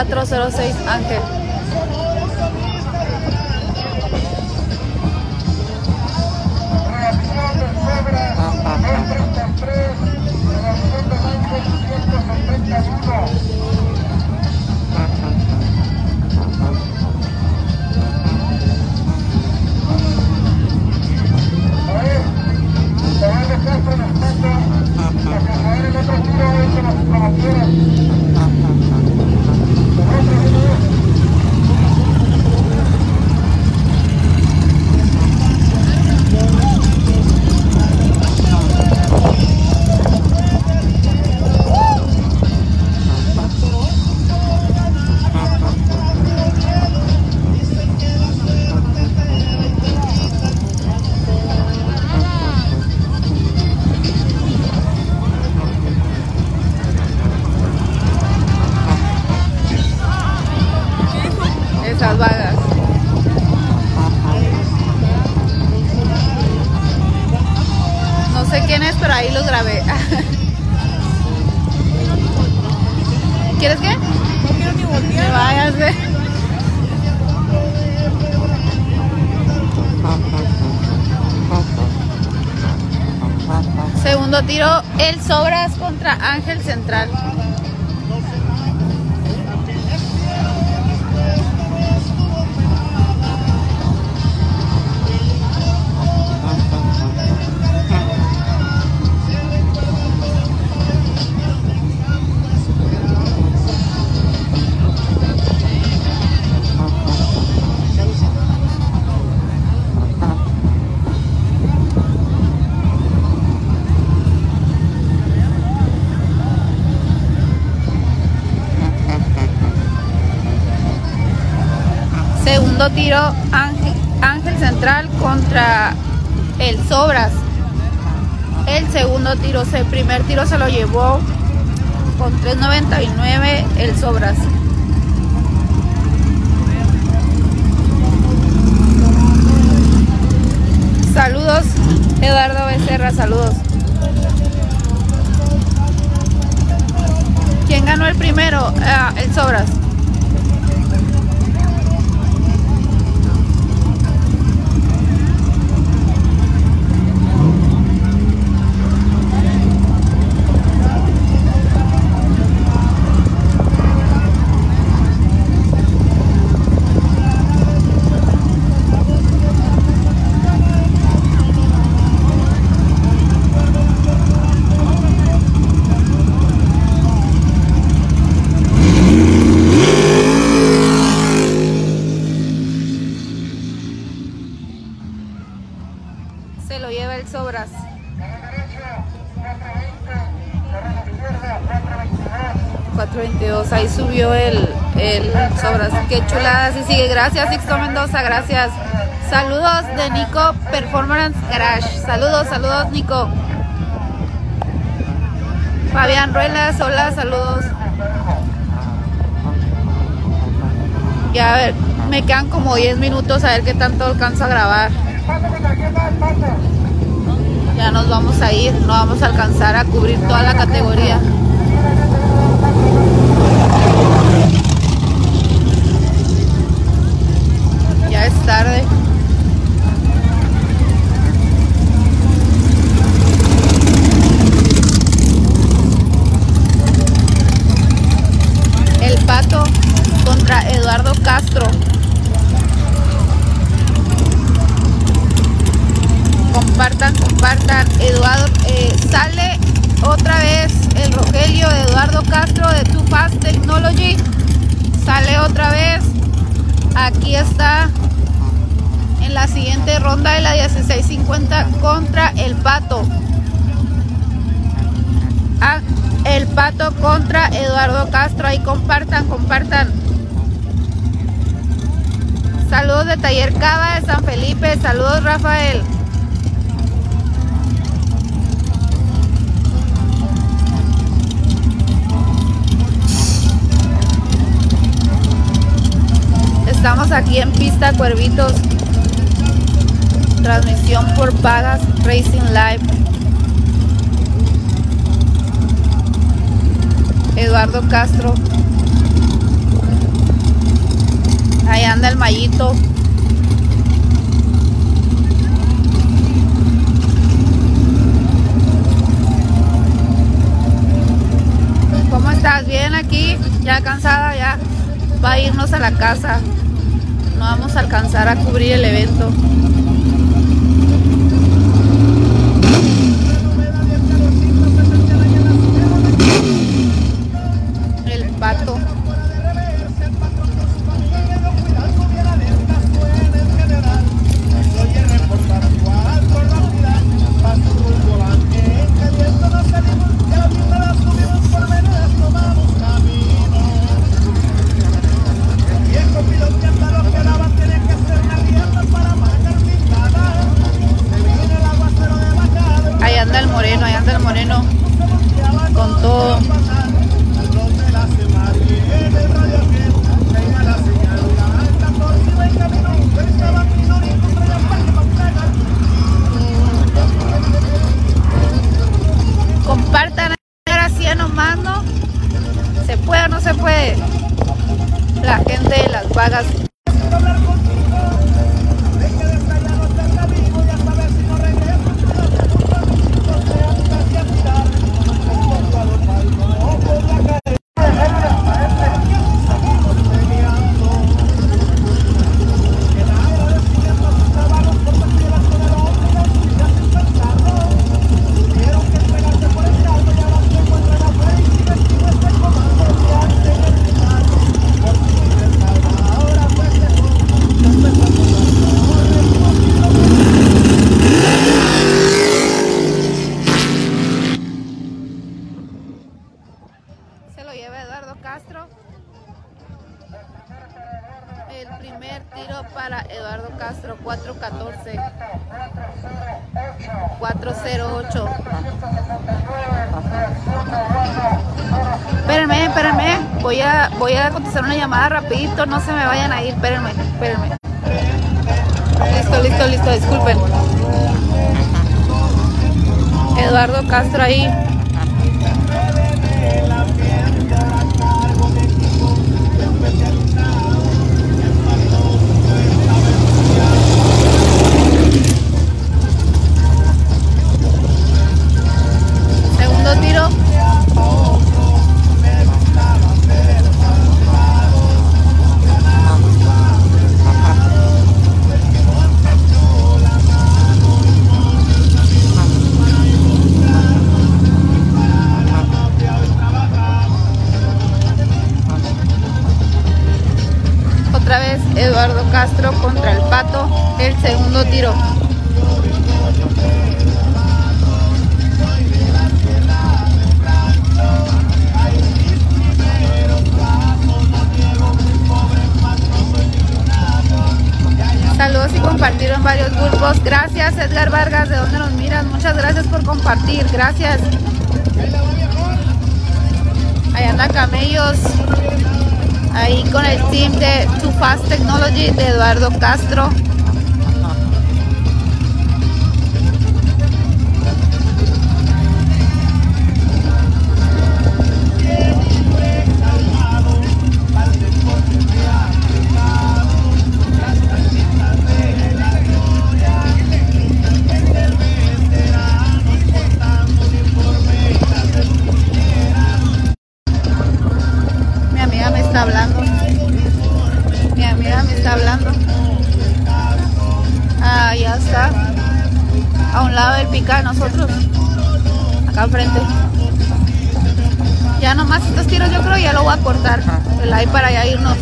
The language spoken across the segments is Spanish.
el Sobras. 406 Ángel. Segundo tiro, el Sobras contra Ángel Central. Tiro, Ángel, Ángel Central contra el Sobras. El segundo tiro, el primer tiro se lo llevó con 3.99 el Sobras. Saludos, Eduardo Becerra, saludos. ¿Quién ganó el primero? Ah, el Sobras. Sobras. Qué chulada, sí sigue. Gracias, Sixto Mendoza, gracias. Saludos de Nico Performance Garage. Saludos, saludos, Nico. Fabián Ruelas, hola, saludos. Ya a ver, me quedan como 10 minutos a ver qué tanto alcanzo a grabar. Ya nos vamos a ir, no vamos a alcanzar a cubrir toda la categoría. Ya es tarde. El pato contra Eduardo Castro. Compartan, compartan. Eduardo, eh, sale otra vez el Rogelio de Eduardo Castro de Too Fast Technology. Sale otra vez. Aquí está en la siguiente ronda de la 1650 contra el Pato. Ah, el Pato contra Eduardo Castro. Ahí compartan, compartan. Saludos de Taller Cava de San Felipe. Saludos Rafael. Estamos aquí en Pista Cuervitos. Transmisión por Pagas Racing Live. Eduardo Castro. Ahí anda el mallito. ¿Cómo estás? Bien aquí, ya cansada, ya va a irnos a la casa. No vamos a alcanzar a cubrir el evento. Moreno. Con todo. Compartan sí nomás, ¿no? ¿Se puede o no se puede? La gente de las vagas. 414. 408. Espérenme, espérenme. Voy a, voy a contestar una llamada rapidito. No se me vayan a ir. Espérenme, espérenme. Listo, listo, listo. Disculpen. Eduardo Castro ahí. Castro contra el Pato. El segundo tiro. Saludos y compartieron varios grupos. Gracias Edgar Vargas, de donde nos miras. Muchas gracias por compartir. Gracias. Ahí anda Camellos. Ahí con el team de Too Fast Technology de Eduardo Castro. Nosotros. Acá enfrente. Ya nomás estos tiros yo creo ya lo voy a cortar. El ahí para ya irnos.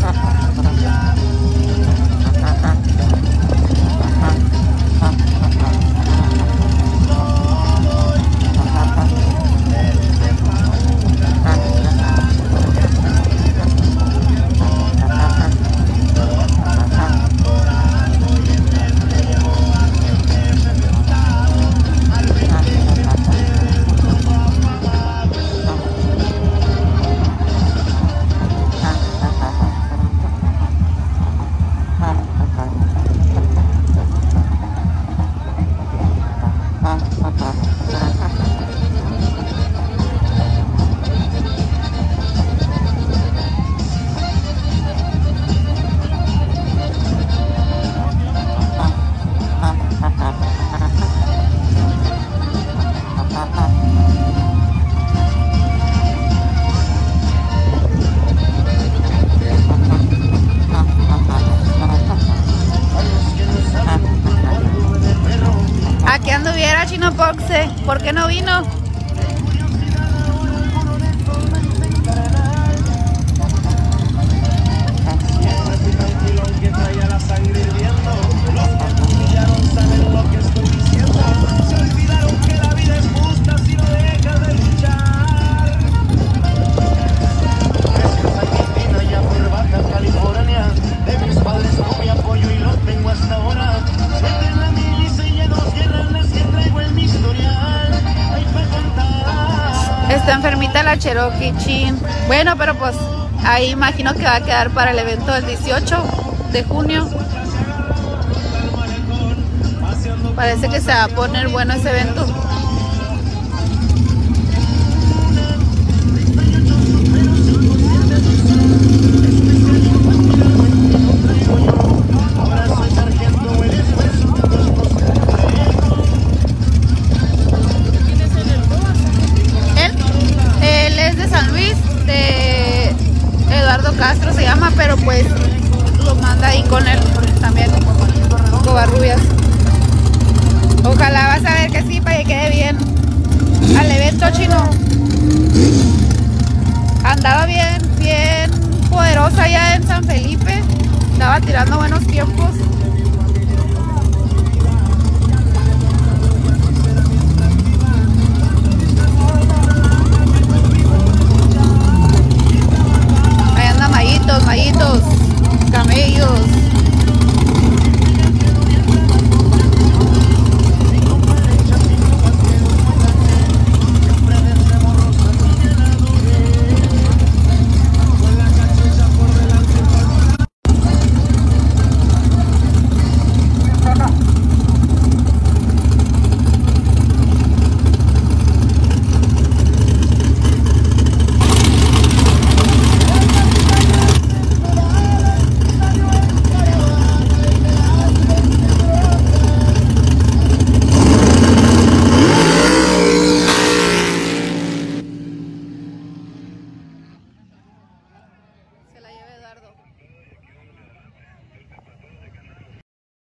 Aquí anduviera Chino Boxe. ¿Por qué no vino? Cherokee Chin. Bueno, pero pues ahí imagino que va a quedar para el evento del 18 de junio. Parece que se va a poner bueno ese evento. al evento chino. Andaba bien, bien poderosa allá en San Felipe. Andaba tirando buenos tiempos. Ahí andan mayitos, mayitos, camellos.